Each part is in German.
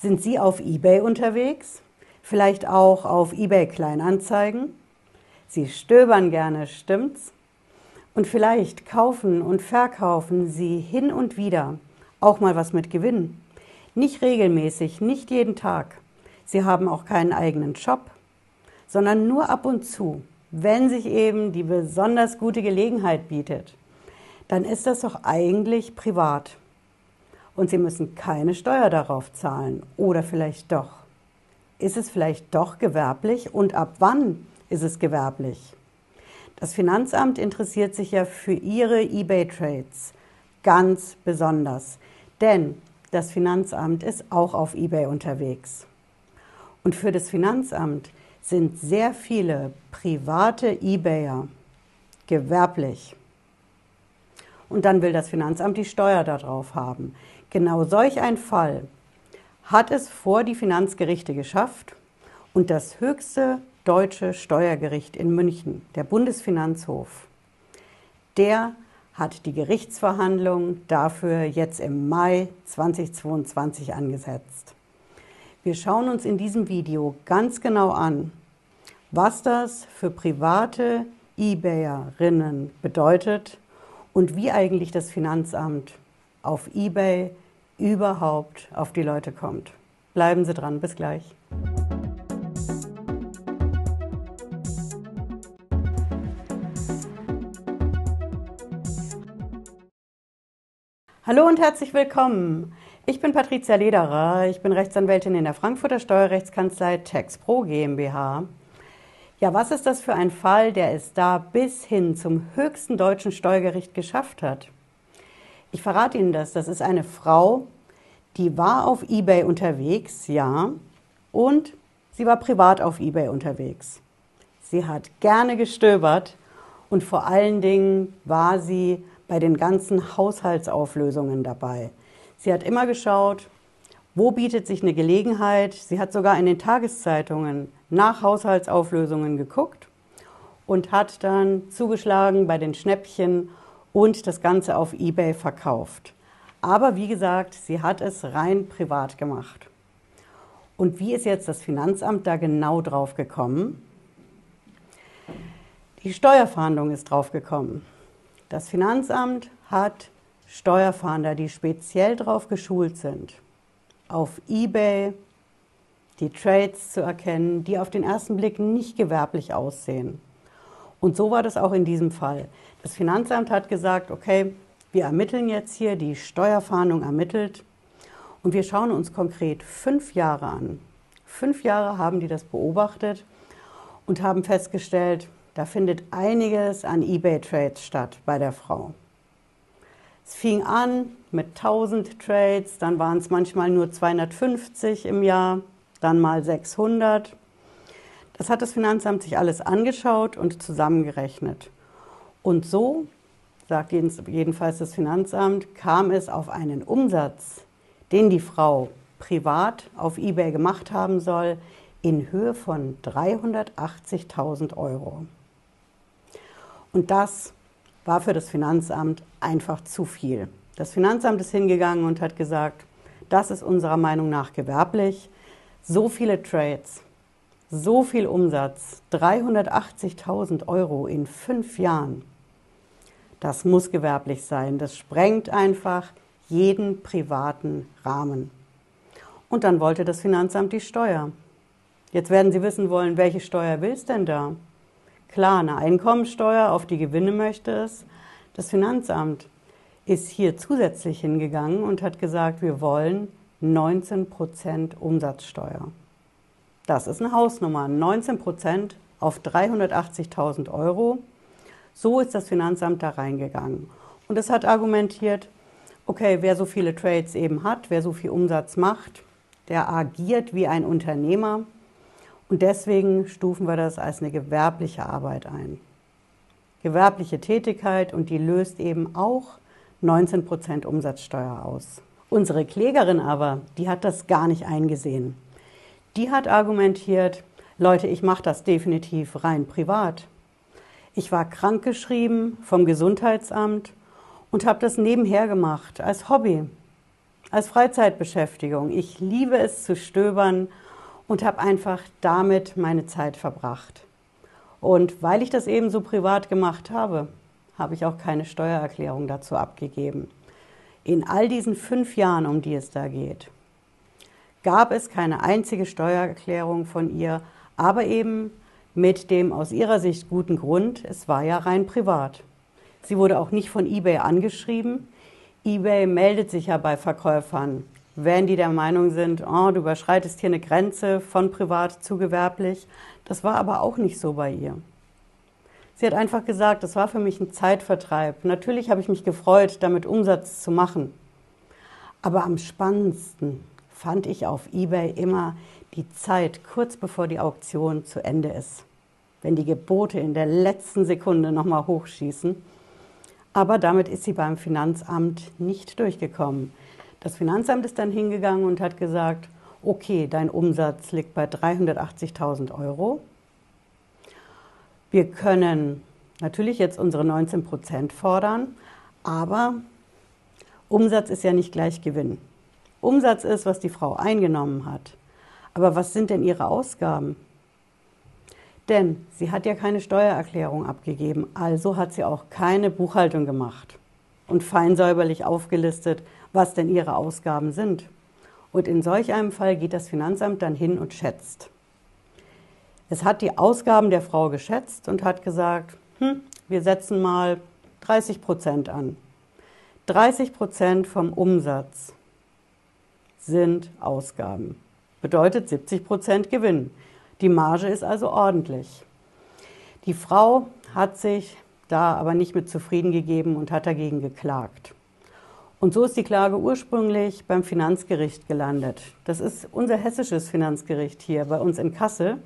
Sind Sie auf eBay unterwegs? Vielleicht auch auf eBay Kleinanzeigen? Sie stöbern gerne, stimmt's? Und vielleicht kaufen und verkaufen Sie hin und wieder auch mal was mit Gewinn. Nicht regelmäßig, nicht jeden Tag. Sie haben auch keinen eigenen Shop, sondern nur ab und zu, wenn sich eben die besonders gute Gelegenheit bietet. Dann ist das doch eigentlich privat. Und Sie müssen keine Steuer darauf zahlen. Oder vielleicht doch. Ist es vielleicht doch gewerblich? Und ab wann ist es gewerblich? Das Finanzamt interessiert sich ja für Ihre eBay-Trades ganz besonders, denn das Finanzamt ist auch auf eBay unterwegs. Und für das Finanzamt sind sehr viele private eBayer gewerblich. Und dann will das Finanzamt die Steuer darauf haben. Genau solch ein Fall hat es vor die Finanzgerichte geschafft und das höchste Deutsche Steuergericht in München, der Bundesfinanzhof, der hat die Gerichtsverhandlung dafür jetzt im Mai 2022 angesetzt. Wir schauen uns in diesem Video ganz genau an, was das für private eBayerinnen bedeutet und wie eigentlich das Finanzamt auf eBay überhaupt auf die Leute kommt. Bleiben Sie dran, bis gleich. Hallo und herzlich willkommen. Ich bin Patricia Lederer. Ich bin Rechtsanwältin in der Frankfurter Steuerrechtskanzlei TaxPro GmbH. Ja, was ist das für ein Fall, der es da bis hin zum höchsten deutschen Steuergericht geschafft hat? Ich verrate Ihnen das. Das ist eine Frau, die war auf eBay unterwegs, ja, und sie war privat auf eBay unterwegs. Sie hat gerne gestöbert und vor allen Dingen war sie bei den ganzen Haushaltsauflösungen dabei. Sie hat immer geschaut, wo bietet sich eine Gelegenheit. Sie hat sogar in den Tageszeitungen nach Haushaltsauflösungen geguckt und hat dann zugeschlagen bei den Schnäppchen und das Ganze auf eBay verkauft. Aber wie gesagt, sie hat es rein privat gemacht. Und wie ist jetzt das Finanzamt da genau drauf gekommen? Die Steuerfahndung ist drauf gekommen. Das Finanzamt hat Steuerfahnder, die speziell darauf geschult sind, auf eBay die Trades zu erkennen, die auf den ersten Blick nicht gewerblich aussehen. Und so war das auch in diesem Fall. Das Finanzamt hat gesagt, okay, wir ermitteln jetzt hier, die Steuerfahndung ermittelt und wir schauen uns konkret fünf Jahre an. Fünf Jahre haben die das beobachtet und haben festgestellt, da findet einiges an eBay-Trades statt bei der Frau. Es fing an mit 1000 Trades, dann waren es manchmal nur 250 im Jahr, dann mal 600. Das hat das Finanzamt sich alles angeschaut und zusammengerechnet. Und so, sagt jedenfalls das Finanzamt, kam es auf einen Umsatz, den die Frau privat auf eBay gemacht haben soll, in Höhe von 380.000 Euro. Und das war für das Finanzamt einfach zu viel. Das Finanzamt ist hingegangen und hat gesagt, das ist unserer Meinung nach gewerblich. So viele Trades, so viel Umsatz, 380.000 Euro in fünf Jahren. Das muss gewerblich sein. Das sprengt einfach jeden privaten Rahmen. Und dann wollte das Finanzamt die Steuer. Jetzt werden Sie wissen wollen, welche Steuer will es denn da? Klar, eine Einkommensteuer auf die Gewinne möchte es. Das Finanzamt ist hier zusätzlich hingegangen und hat gesagt, wir wollen 19% Umsatzsteuer. Das ist eine Hausnummer, 19% auf 380.000 Euro. So ist das Finanzamt da reingegangen. Und es hat argumentiert, okay, wer so viele Trades eben hat, wer so viel Umsatz macht, der agiert wie ein Unternehmer und deswegen stufen wir das als eine gewerbliche Arbeit ein. Gewerbliche Tätigkeit und die löst eben auch 19 Prozent Umsatzsteuer aus. Unsere Klägerin aber, die hat das gar nicht eingesehen. Die hat argumentiert, Leute, ich mache das definitiv rein privat. Ich war krankgeschrieben vom Gesundheitsamt und habe das nebenher gemacht als Hobby. als Freizeitbeschäftigung. Ich liebe es zu stöbern und habe einfach damit meine Zeit verbracht. Und weil ich das eben so privat gemacht habe, habe ich auch keine Steuererklärung dazu abgegeben. In all diesen fünf Jahren, um die es da geht, gab es keine einzige Steuererklärung von ihr, aber eben mit dem aus ihrer Sicht guten Grund, es war ja rein privat. Sie wurde auch nicht von eBay angeschrieben. eBay meldet sich ja bei Verkäufern, wenn die der Meinung sind, oh, du überschreitest hier eine Grenze von privat zu gewerblich. Das war aber auch nicht so bei ihr. Sie hat einfach gesagt, das war für mich ein Zeitvertreib. Natürlich habe ich mich gefreut, damit Umsatz zu machen. Aber am spannendsten fand ich auf eBay immer die Zeit kurz bevor die Auktion zu Ende ist. Wenn die Gebote in der letzten Sekunde nochmal hochschießen. Aber damit ist sie beim Finanzamt nicht durchgekommen. Das Finanzamt ist dann hingegangen und hat gesagt, okay, dein Umsatz liegt bei 380.000 Euro. Wir können natürlich jetzt unsere 19 Prozent fordern, aber Umsatz ist ja nicht gleich Gewinn. Umsatz ist, was die Frau eingenommen hat. Aber was sind denn ihre Ausgaben? Denn sie hat ja keine Steuererklärung abgegeben, also hat sie auch keine Buchhaltung gemacht und feinsäuberlich aufgelistet, was denn ihre Ausgaben sind. Und in solch einem Fall geht das Finanzamt dann hin und schätzt. Es hat die Ausgaben der Frau geschätzt und hat gesagt, hm, wir setzen mal 30 Prozent an. 30 Prozent vom Umsatz sind Ausgaben. Bedeutet 70 Prozent Gewinn. Die Marge ist also ordentlich. Die Frau hat sich da aber nicht mit zufrieden gegeben und hat dagegen geklagt. Und so ist die Klage ursprünglich beim Finanzgericht gelandet. Das ist unser hessisches Finanzgericht hier bei uns in Kassel.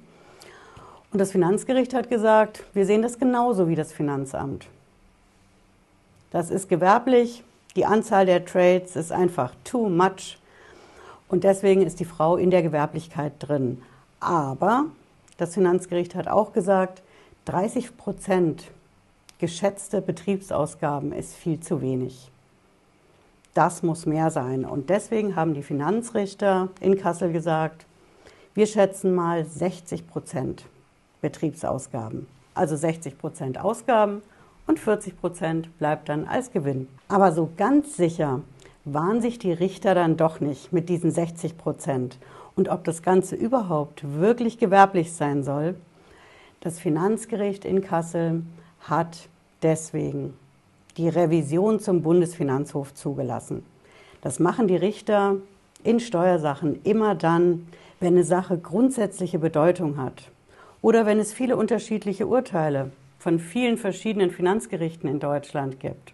Und das Finanzgericht hat gesagt, wir sehen das genauso wie das Finanzamt. Das ist gewerblich, die Anzahl der Trades ist einfach too much und deswegen ist die Frau in der Gewerblichkeit drin. Aber das Finanzgericht hat auch gesagt, 30 Prozent geschätzte Betriebsausgaben ist viel zu wenig. Das muss mehr sein. Und deswegen haben die Finanzrichter in Kassel gesagt, wir schätzen mal 60 Prozent Betriebsausgaben. Also 60 Prozent Ausgaben und 40 Prozent bleibt dann als Gewinn. Aber so ganz sicher waren sich die Richter dann doch nicht mit diesen 60 Prozent und ob das Ganze überhaupt wirklich gewerblich sein soll. Das Finanzgericht in Kassel hat deswegen die Revision zum Bundesfinanzhof zugelassen. Das machen die Richter in Steuersachen immer dann, wenn eine Sache grundsätzliche Bedeutung hat oder wenn es viele unterschiedliche Urteile von vielen verschiedenen Finanzgerichten in Deutschland gibt.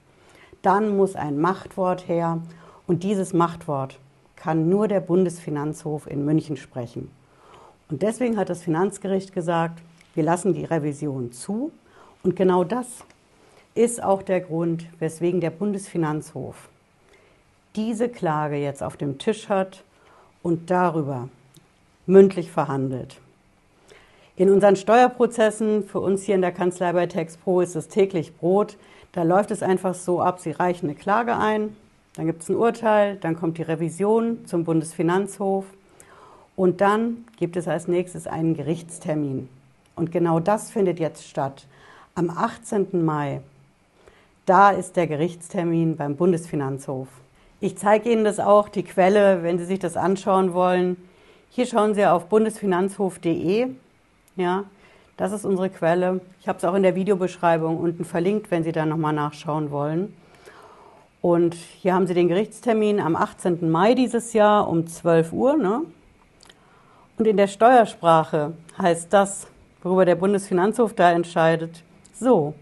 Dann muss ein Machtwort her und dieses Machtwort kann nur der Bundesfinanzhof in München sprechen. Und deswegen hat das Finanzgericht gesagt, wir lassen die Revision zu. Und genau das ist auch der Grund, weswegen der Bundesfinanzhof diese Klage jetzt auf dem Tisch hat und darüber mündlich verhandelt. In unseren Steuerprozessen, für uns hier in der Kanzlei bei TexPro ist es täglich Brot. Da läuft es einfach so ab, Sie reichen eine Klage ein, dann gibt es ein Urteil, dann kommt die Revision zum Bundesfinanzhof und dann gibt es als nächstes einen Gerichtstermin. Und genau das findet jetzt statt. Am 18. Mai, da ist der Gerichtstermin beim Bundesfinanzhof. Ich zeige Ihnen das auch, die Quelle, wenn Sie sich das anschauen wollen. Hier schauen Sie auf bundesfinanzhof.de. Ja, das ist unsere Quelle. Ich habe es auch in der Videobeschreibung unten verlinkt, wenn Sie da nochmal nachschauen wollen. Und hier haben Sie den Gerichtstermin am 18. Mai dieses Jahr um 12 Uhr. Ne? Und in der Steuersprache heißt das, worüber der Bundesfinanzhof da entscheidet, so,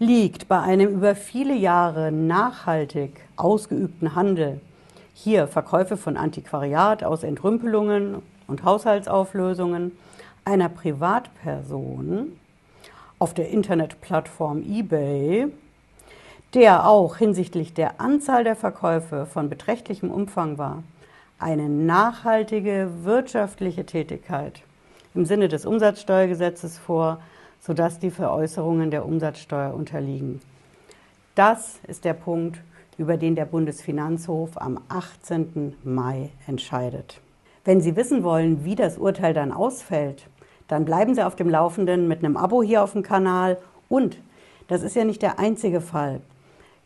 liegt bei einem über viele Jahre nachhaltig ausgeübten Handel, hier Verkäufe von Antiquariat aus Entrümpelungen und Haushaltsauflösungen, einer Privatperson auf der Internetplattform eBay, der auch hinsichtlich der Anzahl der Verkäufe von beträchtlichem Umfang war, eine nachhaltige wirtschaftliche Tätigkeit im Sinne des Umsatzsteuergesetzes vor, sodass die Veräußerungen der Umsatzsteuer unterliegen. Das ist der Punkt, über den der Bundesfinanzhof am 18. Mai entscheidet. Wenn Sie wissen wollen, wie das Urteil dann ausfällt, dann bleiben Sie auf dem Laufenden mit einem Abo hier auf dem Kanal und das ist ja nicht der einzige Fall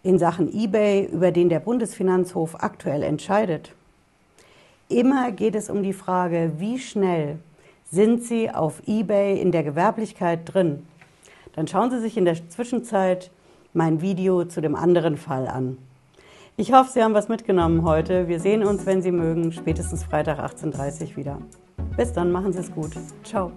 in Sachen eBay, über den der Bundesfinanzhof aktuell entscheidet. Immer geht es um die Frage, wie schnell sind Sie auf eBay in der Gewerblichkeit drin? Dann schauen Sie sich in der Zwischenzeit mein Video zu dem anderen Fall an. Ich hoffe, Sie haben was mitgenommen heute. Wir sehen uns, wenn Sie mögen, spätestens Freitag 18.30 Uhr wieder. Bis dann, machen Sie es gut. Ciao.